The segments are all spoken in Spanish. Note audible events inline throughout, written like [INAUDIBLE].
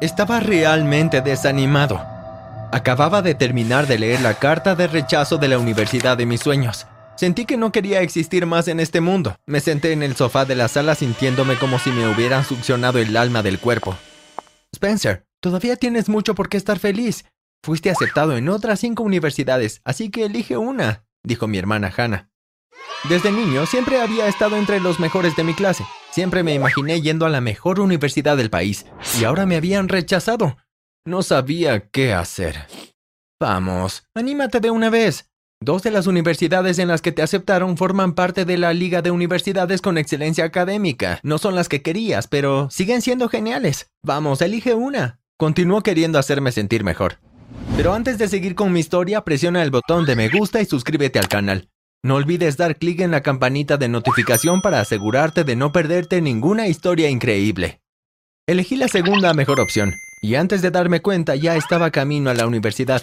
Estaba realmente desanimado. Acababa de terminar de leer la carta de rechazo de la universidad de mis sueños. Sentí que no quería existir más en este mundo. Me senté en el sofá de la sala sintiéndome como si me hubieran succionado el alma del cuerpo. Spencer, todavía tienes mucho por qué estar feliz. Fuiste aceptado en otras cinco universidades, así que elige una, dijo mi hermana Hannah. Desde niño siempre había estado entre los mejores de mi clase. Siempre me imaginé yendo a la mejor universidad del país, y ahora me habían rechazado. No sabía qué hacer. Vamos, anímate de una vez. Dos de las universidades en las que te aceptaron forman parte de la Liga de Universidades con Excelencia Académica. No son las que querías, pero siguen siendo geniales. Vamos, elige una. Continuó queriendo hacerme sentir mejor. Pero antes de seguir con mi historia, presiona el botón de me gusta y suscríbete al canal. No olvides dar clic en la campanita de notificación para asegurarte de no perderte ninguna historia increíble. Elegí la segunda mejor opción, y antes de darme cuenta ya estaba camino a la universidad.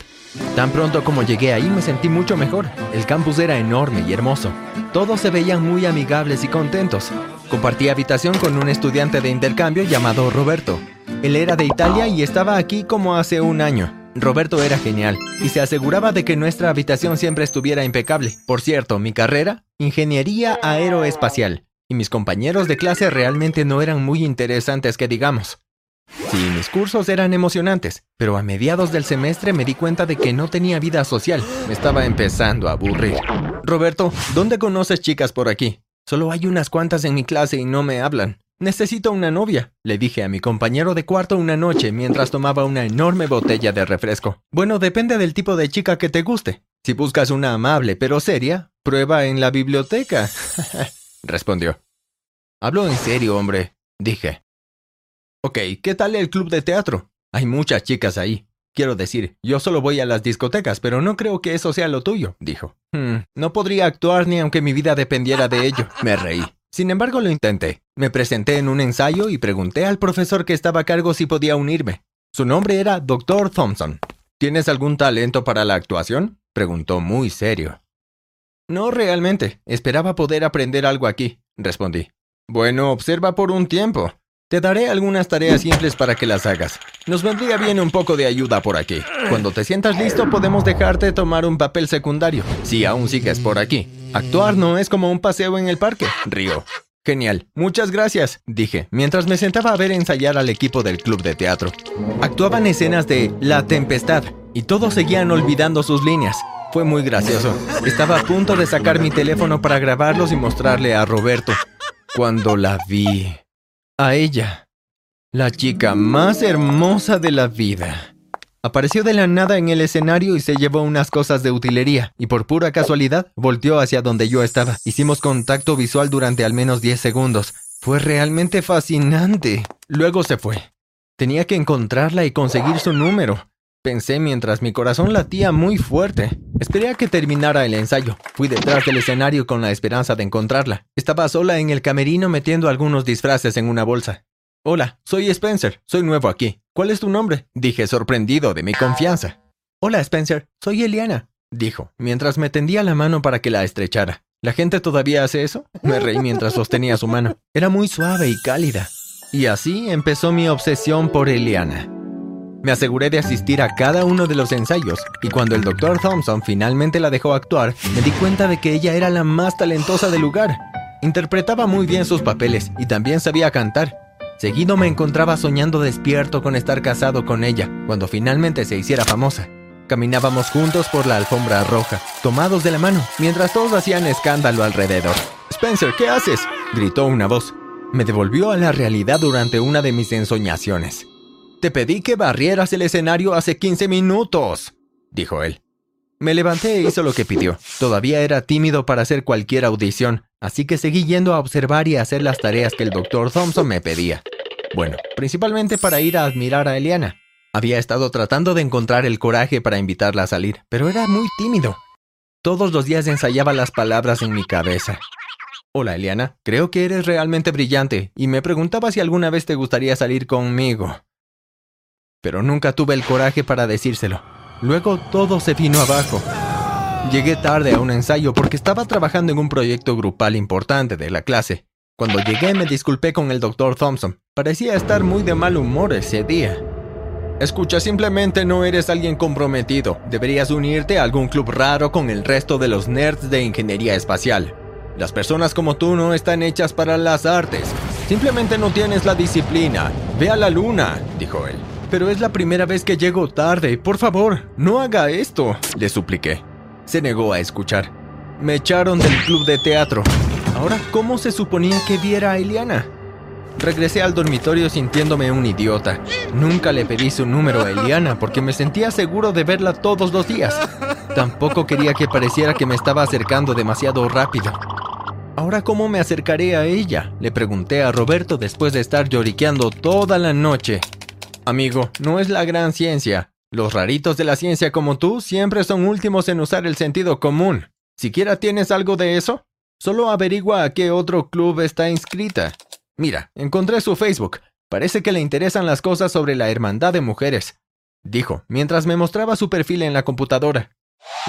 Tan pronto como llegué ahí me sentí mucho mejor. El campus era enorme y hermoso. Todos se veían muy amigables y contentos. Compartí habitación con un estudiante de intercambio llamado Roberto. Él era de Italia y estaba aquí como hace un año. Roberto era genial y se aseguraba de que nuestra habitación siempre estuviera impecable. Por cierto, mi carrera, ingeniería aeroespacial, y mis compañeros de clase realmente no eran muy interesantes que digamos. Sí, mis cursos eran emocionantes, pero a mediados del semestre me di cuenta de que no tenía vida social. Me estaba empezando a aburrir. Roberto, ¿dónde conoces chicas por aquí? Solo hay unas cuantas en mi clase y no me hablan. Necesito una novia, le dije a mi compañero de cuarto una noche mientras tomaba una enorme botella de refresco. Bueno, depende del tipo de chica que te guste. Si buscas una amable pero seria, prueba en la biblioteca, [LAUGHS] respondió. Hablo en serio, hombre, dije. Ok, ¿qué tal el club de teatro? Hay muchas chicas ahí. Quiero decir, yo solo voy a las discotecas, pero no creo que eso sea lo tuyo, dijo. Hmm, no podría actuar ni aunque mi vida dependiera de ello. Me reí. Sin embargo, lo intenté. Me presenté en un ensayo y pregunté al profesor que estaba a cargo si podía unirme. Su nombre era Dr. Thompson. ¿Tienes algún talento para la actuación? preguntó muy serio. No realmente. Esperaba poder aprender algo aquí, respondí. Bueno, observa por un tiempo. Te daré algunas tareas simples para que las hagas. Nos vendría bien un poco de ayuda por aquí. Cuando te sientas listo podemos dejarte tomar un papel secundario, si aún sigues por aquí. Actuar no es como un paseo en el parque, río. Genial, muchas gracias, dije, mientras me sentaba a ver ensayar al equipo del club de teatro. Actuaban escenas de La Tempestad, y todos seguían olvidando sus líneas. Fue muy gracioso. Estaba a punto de sacar mi teléfono para grabarlos y mostrarle a Roberto. Cuando la vi... A ella. La chica más hermosa de la vida. Apareció de la nada en el escenario y se llevó unas cosas de utilería, y por pura casualidad volteó hacia donde yo estaba. Hicimos contacto visual durante al menos 10 segundos. Fue realmente fascinante. Luego se fue. Tenía que encontrarla y conseguir su número. Pensé mientras mi corazón latía muy fuerte. Esperé a que terminara el ensayo. Fui detrás del escenario con la esperanza de encontrarla. Estaba sola en el camerino metiendo algunos disfraces en una bolsa. Hola, soy Spencer. Soy nuevo aquí. ¿Cuál es tu nombre? Dije sorprendido de mi confianza. Hola, Spencer. Soy Eliana, dijo, mientras me tendía la mano para que la estrechara. ¿La gente todavía hace eso? Me reí mientras sostenía su mano. Era muy suave y cálida. Y así empezó mi obsesión por Eliana. Me aseguré de asistir a cada uno de los ensayos, y cuando el Dr. Thompson finalmente la dejó actuar, me di cuenta de que ella era la más talentosa del lugar. Interpretaba muy bien sus papeles y también sabía cantar. Seguido me encontraba soñando despierto con estar casado con ella, cuando finalmente se hiciera famosa. Caminábamos juntos por la alfombra roja, tomados de la mano, mientras todos hacían escándalo alrededor. Spencer, ¿qué haces? gritó una voz. Me devolvió a la realidad durante una de mis ensoñaciones. Te pedí que barrieras el escenario hace 15 minutos, dijo él. Me levanté e hizo lo que pidió. Todavía era tímido para hacer cualquier audición, así que seguí yendo a observar y a hacer las tareas que el Dr. Thompson me pedía. Bueno, principalmente para ir a admirar a Eliana. Había estado tratando de encontrar el coraje para invitarla a salir, pero era muy tímido. Todos los días ensayaba las palabras en mi cabeza. Hola, Eliana, creo que eres realmente brillante y me preguntaba si alguna vez te gustaría salir conmigo. Pero nunca tuve el coraje para decírselo. Luego todo se vino abajo. Llegué tarde a un ensayo porque estaba trabajando en un proyecto grupal importante de la clase. Cuando llegué me disculpé con el Dr. Thompson. Parecía estar muy de mal humor ese día. Escucha, simplemente no eres alguien comprometido. Deberías unirte a algún club raro con el resto de los nerds de ingeniería espacial. Las personas como tú no están hechas para las artes. Simplemente no tienes la disciplina. Ve a la luna, dijo él. Pero es la primera vez que llego tarde. Por favor, no haga esto, le supliqué. Se negó a escuchar. Me echaron del club de teatro. Ahora, ¿cómo se suponía que viera a Eliana? Regresé al dormitorio sintiéndome un idiota. Nunca le pedí su número a Eliana porque me sentía seguro de verla todos los días. Tampoco quería que pareciera que me estaba acercando demasiado rápido. ¿Ahora cómo me acercaré a ella? Le pregunté a Roberto después de estar lloriqueando toda la noche. Amigo, no es la gran ciencia. Los raritos de la ciencia como tú siempre son últimos en usar el sentido común. ¿Siquiera tienes algo de eso? Solo averigua a qué otro club está inscrita. Mira, encontré su Facebook. Parece que le interesan las cosas sobre la hermandad de mujeres, dijo, mientras me mostraba su perfil en la computadora.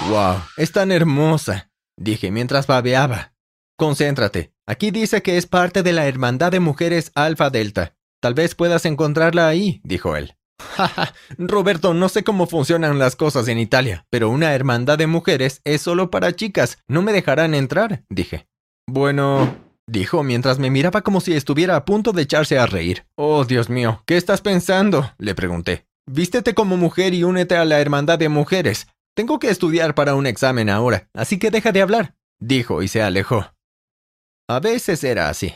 ¡Wow! Es tan hermosa, dije mientras babeaba. Concéntrate. Aquí dice que es parte de la hermandad de mujeres Alfa Delta. Tal vez puedas encontrarla ahí, dijo él. [LAUGHS] Roberto, no sé cómo funcionan las cosas en Italia, pero una hermandad de mujeres es solo para chicas. No me dejarán entrar, dije. Bueno, dijo mientras me miraba como si estuviera a punto de echarse a reír. Oh, Dios mío, ¿qué estás pensando? le pregunté. Vístete como mujer y únete a la hermandad de mujeres. Tengo que estudiar para un examen ahora, así que deja de hablar, dijo y se alejó. A veces era así.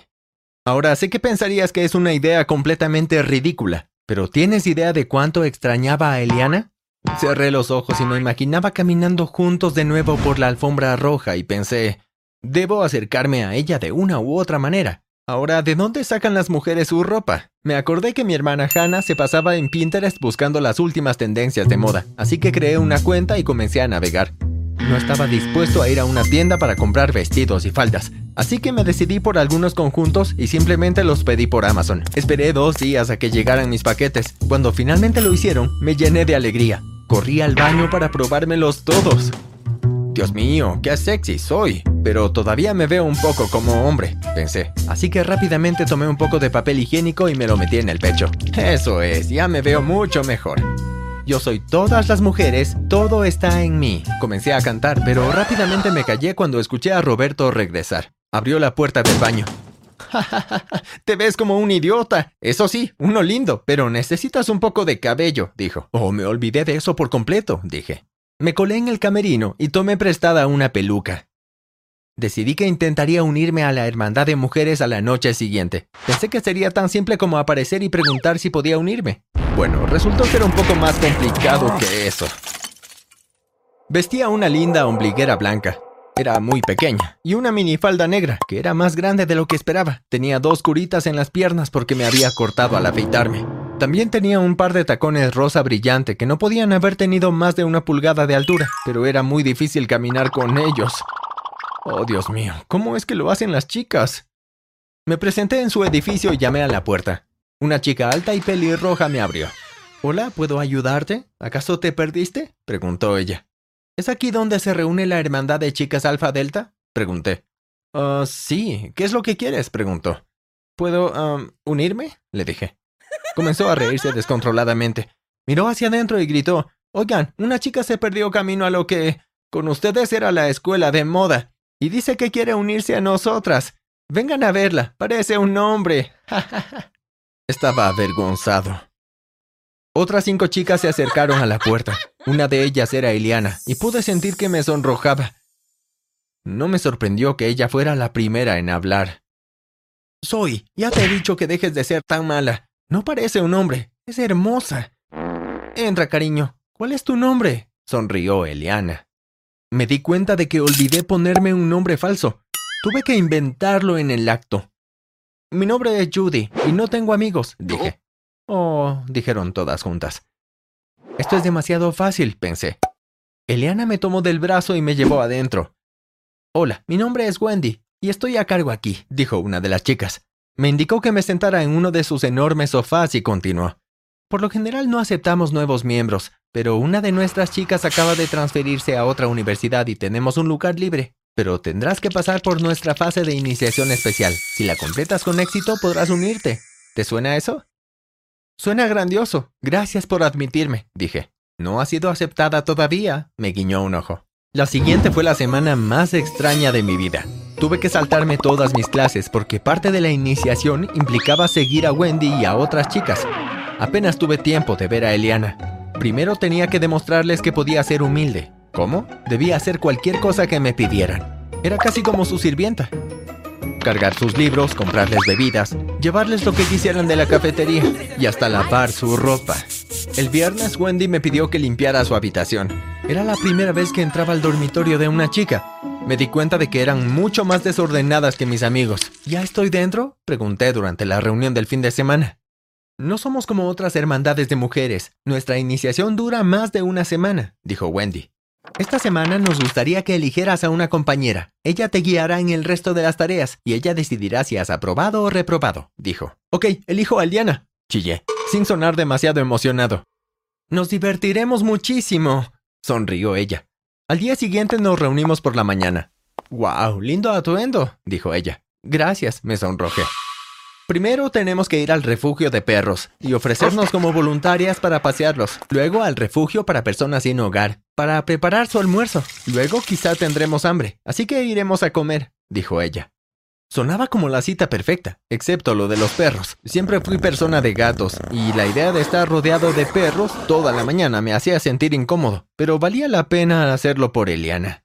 Ahora sé que pensarías que es una idea completamente ridícula, pero ¿tienes idea de cuánto extrañaba a Eliana? Cerré los ojos y me imaginaba caminando juntos de nuevo por la alfombra roja y pensé, Debo acercarme a ella de una u otra manera. Ahora, ¿de dónde sacan las mujeres su ropa? Me acordé que mi hermana Hannah se pasaba en Pinterest buscando las últimas tendencias de moda, así que creé una cuenta y comencé a navegar. No estaba dispuesto a ir a una tienda para comprar vestidos y faldas, así que me decidí por algunos conjuntos y simplemente los pedí por Amazon. Esperé dos días a que llegaran mis paquetes. Cuando finalmente lo hicieron, me llené de alegría. Corrí al baño para probármelos todos. Dios mío, qué sexy soy. Pero todavía me veo un poco como hombre, pensé. Así que rápidamente tomé un poco de papel higiénico y me lo metí en el pecho. Eso es, ya me veo mucho mejor. Yo soy todas las mujeres, todo está en mí. Comencé a cantar, pero rápidamente me callé cuando escuché a Roberto regresar. Abrió la puerta del baño. [LAUGHS] Te ves como un idiota. Eso sí, uno lindo, pero necesitas un poco de cabello, dijo. Oh, me olvidé de eso por completo, dije. Me colé en el camerino y tomé prestada una peluca. Decidí que intentaría unirme a la hermandad de mujeres a la noche siguiente. Pensé que sería tan simple como aparecer y preguntar si podía unirme. Bueno, resultó ser un poco más complicado que eso. Vestía una linda ombliguera blanca. Era muy pequeña, y una minifalda negra, que era más grande de lo que esperaba. Tenía dos curitas en las piernas porque me había cortado al afeitarme. También tenía un par de tacones rosa brillante que no podían haber tenido más de una pulgada de altura, pero era muy difícil caminar con ellos. Oh, Dios mío, ¿cómo es que lo hacen las chicas? Me presenté en su edificio y llamé a la puerta. Una chica alta y pelirroja me abrió. Hola, ¿puedo ayudarte? ¿Acaso te perdiste? preguntó ella. ¿Es aquí donde se reúne la hermandad de chicas Alfa Delta? pregunté. Ah, sí. ¿Qué es lo que quieres? preguntó. ¿Puedo unirme? le dije. Comenzó a reírse descontroladamente. Miró hacia adentro y gritó, Oigan, una chica se perdió camino a lo que con ustedes era la escuela de moda y dice que quiere unirse a nosotras. Vengan a verla, parece un hombre. [LAUGHS] Estaba avergonzado. Otras cinco chicas se acercaron a la puerta. Una de ellas era Eliana, y pude sentir que me sonrojaba. No me sorprendió que ella fuera la primera en hablar. Soy, ya te he dicho que dejes de ser tan mala. No parece un hombre, es hermosa. Entra, cariño. ¿Cuál es tu nombre? sonrió Eliana. Me di cuenta de que olvidé ponerme un nombre falso. Tuve que inventarlo en el acto. Mi nombre es Judy y no tengo amigos, dije. Oh, dijeron todas juntas. Esto es demasiado fácil, pensé. Eliana me tomó del brazo y me llevó adentro. Hola, mi nombre es Wendy y estoy a cargo aquí, dijo una de las chicas. Me indicó que me sentara en uno de sus enormes sofás y continuó. Por lo general no aceptamos nuevos miembros, pero una de nuestras chicas acaba de transferirse a otra universidad y tenemos un lugar libre. Pero tendrás que pasar por nuestra fase de iniciación especial. Si la completas con éxito podrás unirte. ¿Te suena eso? Suena grandioso. Gracias por admitirme, dije. No ha sido aceptada todavía, me guiñó un ojo. La siguiente fue la semana más extraña de mi vida. Tuve que saltarme todas mis clases porque parte de la iniciación implicaba seguir a Wendy y a otras chicas. Apenas tuve tiempo de ver a Eliana. Primero tenía que demostrarles que podía ser humilde. ¿Cómo? Debía hacer cualquier cosa que me pidieran. Era casi como su sirvienta cargar sus libros, comprarles bebidas, llevarles lo que quisieran de la cafetería y hasta lavar su ropa. El viernes Wendy me pidió que limpiara su habitación. Era la primera vez que entraba al dormitorio de una chica. Me di cuenta de que eran mucho más desordenadas que mis amigos. ¿Ya estoy dentro? Pregunté durante la reunión del fin de semana. No somos como otras hermandades de mujeres. Nuestra iniciación dura más de una semana, dijo Wendy. Esta semana nos gustaría que eligieras a una compañera. Ella te guiará en el resto de las tareas y ella decidirá si has aprobado o reprobado, dijo. Ok, elijo a Liana, chillé, sin sonar demasiado emocionado. Nos divertiremos muchísimo, sonrió ella. Al día siguiente nos reunimos por la mañana. ¡Wow! Lindo atuendo, dijo ella. Gracias, me sonrojé. Primero tenemos que ir al refugio de perros y ofrecernos como voluntarias para pasearlos. Luego al refugio para personas sin hogar, para preparar su almuerzo. Luego quizá tendremos hambre, así que iremos a comer, dijo ella. Sonaba como la cita perfecta, excepto lo de los perros. Siempre fui persona de gatos, y la idea de estar rodeado de perros toda la mañana me hacía sentir incómodo, pero valía la pena hacerlo por Eliana.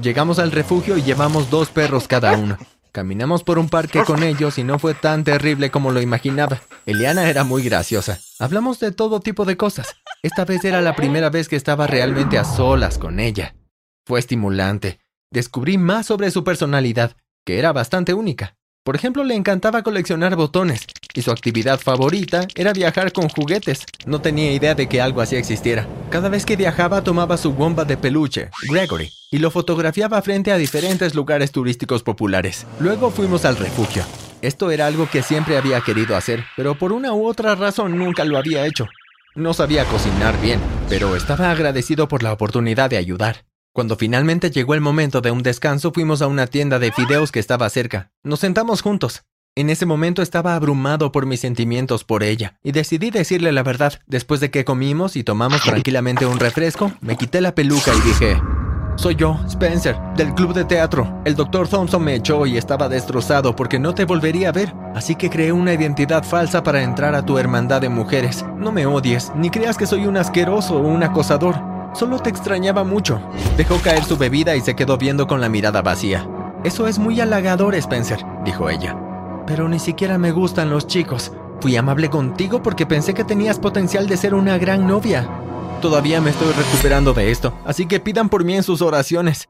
Llegamos al refugio y llevamos dos perros cada uno. Caminamos por un parque con ellos y no fue tan terrible como lo imaginaba. Eliana era muy graciosa. Hablamos de todo tipo de cosas. Esta vez era la primera vez que estaba realmente a solas con ella. Fue estimulante. Descubrí más sobre su personalidad, que era bastante única. Por ejemplo, le encantaba coleccionar botones, y su actividad favorita era viajar con juguetes. No tenía idea de que algo así existiera. Cada vez que viajaba tomaba su bomba de peluche, Gregory, y lo fotografiaba frente a diferentes lugares turísticos populares. Luego fuimos al refugio. Esto era algo que siempre había querido hacer, pero por una u otra razón nunca lo había hecho. No sabía cocinar bien, pero estaba agradecido por la oportunidad de ayudar. Cuando finalmente llegó el momento de un descanso, fuimos a una tienda de fideos que estaba cerca. Nos sentamos juntos. En ese momento estaba abrumado por mis sentimientos por ella, y decidí decirle la verdad. Después de que comimos y tomamos tranquilamente un refresco, me quité la peluca y dije, soy yo, Spencer, del club de teatro. El doctor Thompson me echó y estaba destrozado porque no te volvería a ver. Así que creé una identidad falsa para entrar a tu hermandad de mujeres. No me odies, ni creas que soy un asqueroso o un acosador. Solo te extrañaba mucho. Dejó caer su bebida y se quedó viendo con la mirada vacía. Eso es muy halagador, Spencer, dijo ella. Pero ni siquiera me gustan los chicos. Fui amable contigo porque pensé que tenías potencial de ser una gran novia. Todavía me estoy recuperando de esto, así que pidan por mí en sus oraciones.